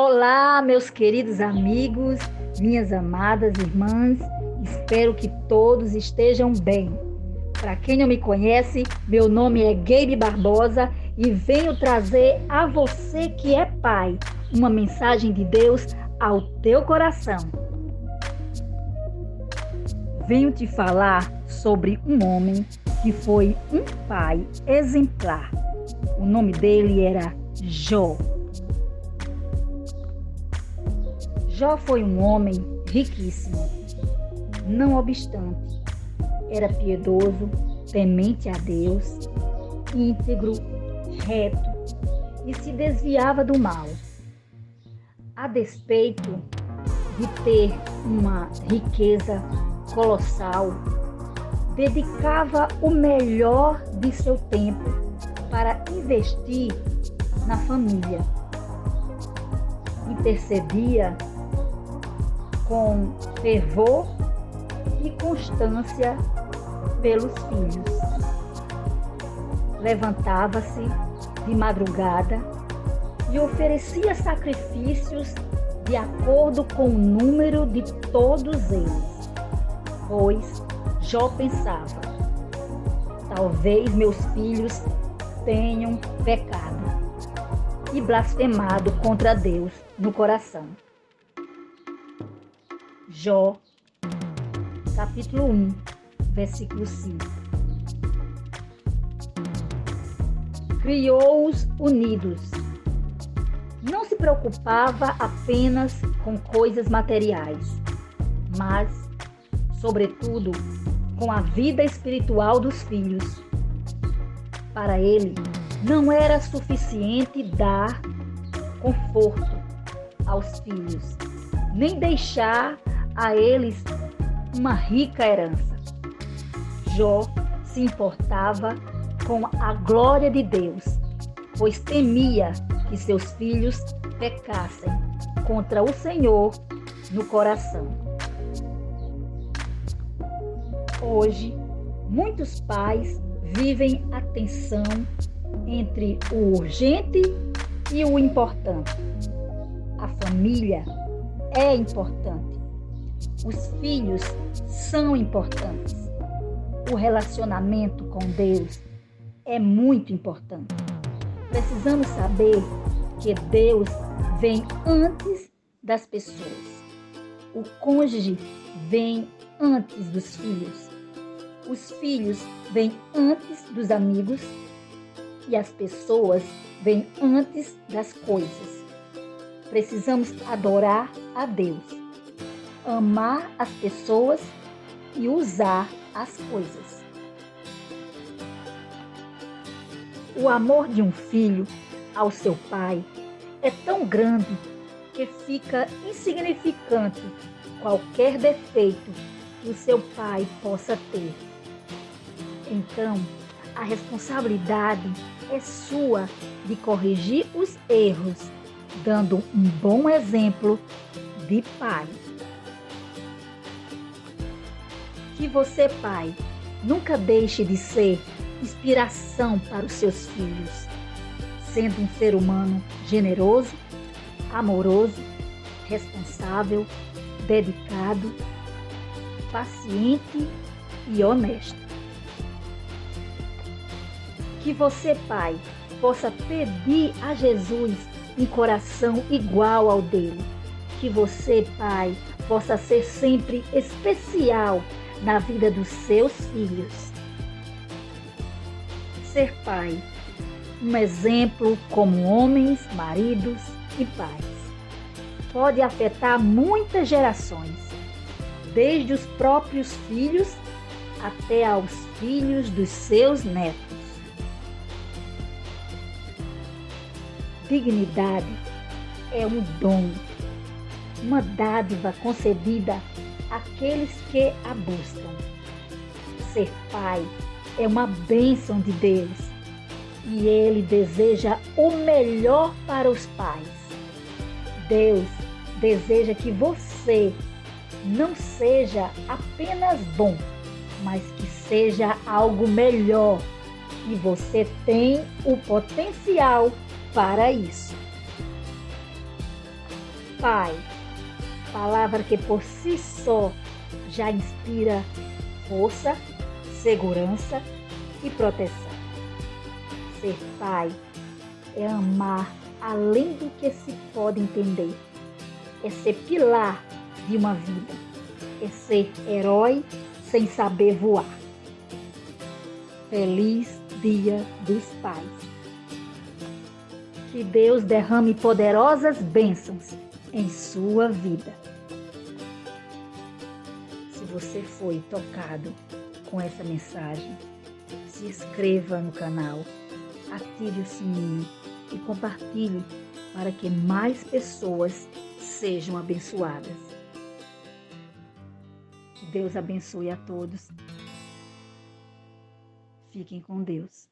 Olá, meus queridos amigos, minhas amadas irmãs, espero que todos estejam bem. Para quem não me conhece, meu nome é Gabe Barbosa e venho trazer a você que é pai uma mensagem de Deus ao teu coração. Venho te falar sobre um homem que foi um pai exemplar. O nome dele era Jó. Jó foi um homem riquíssimo. Não obstante, era piedoso, temente a Deus, íntegro, reto e se desviava do mal. A despeito de ter uma riqueza colossal, dedicava o melhor de seu tempo para investir na família. Intercedia com fervor e constância pelos filhos. Levantava-se de madrugada e oferecia sacrifícios de acordo com o número de todos eles. Pois Jó pensava: talvez meus filhos tenham pecado e blasfemado contra Deus no coração. Jó, capítulo 1, versículo 5. Criou-os unidos. Não se preocupava apenas com coisas materiais, mas, sobretudo, com a vida espiritual dos filhos. Para ele, não era suficiente dar conforto aos filhos, nem deixar a eles uma rica herança. Jó se importava com a glória de Deus, pois temia que seus filhos pecassem contra o Senhor no coração. Hoje, muitos pais vivem a tensão entre o urgente e o importante. A família é importante, os filhos são importantes. O relacionamento com Deus é muito importante. Precisamos saber que Deus vem antes das pessoas. O cônjuge vem antes dos filhos. Os filhos vêm antes dos amigos e as pessoas vêm antes das coisas. Precisamos adorar a Deus amar as pessoas e usar as coisas. O amor de um filho ao seu pai é tão grande que fica insignificante qualquer defeito que o seu pai possa ter. Então, a responsabilidade é sua de corrigir os erros, dando um bom exemplo de pai. Que você, pai, nunca deixe de ser inspiração para os seus filhos, sendo um ser humano generoso, amoroso, responsável, dedicado, paciente e honesto. Que você, pai, possa pedir a Jesus um coração igual ao dele. Que você, pai, possa ser sempre especial na vida dos seus filhos. Ser pai, um exemplo como homens, maridos e pais, pode afetar muitas gerações, desde os próprios filhos até aos filhos dos seus netos. Dignidade é um dom, uma dádiva concedida aqueles que a buscam. Ser pai é uma bênção de Deus e Ele deseja o melhor para os pais. Deus deseja que você não seja apenas bom, mas que seja algo melhor e você tem o potencial para isso. pai. Palavra que por si só já inspira força, segurança e proteção. Ser pai é amar além do que se pode entender. É ser pilar de uma vida. É ser herói sem saber voar. Feliz Dia dos Pais. Que Deus derrame poderosas bênçãos em sua vida. Se você foi tocado com essa mensagem, se inscreva no canal, ative o sininho e compartilhe para que mais pessoas sejam abençoadas. Que Deus abençoe a todos. Fiquem com Deus.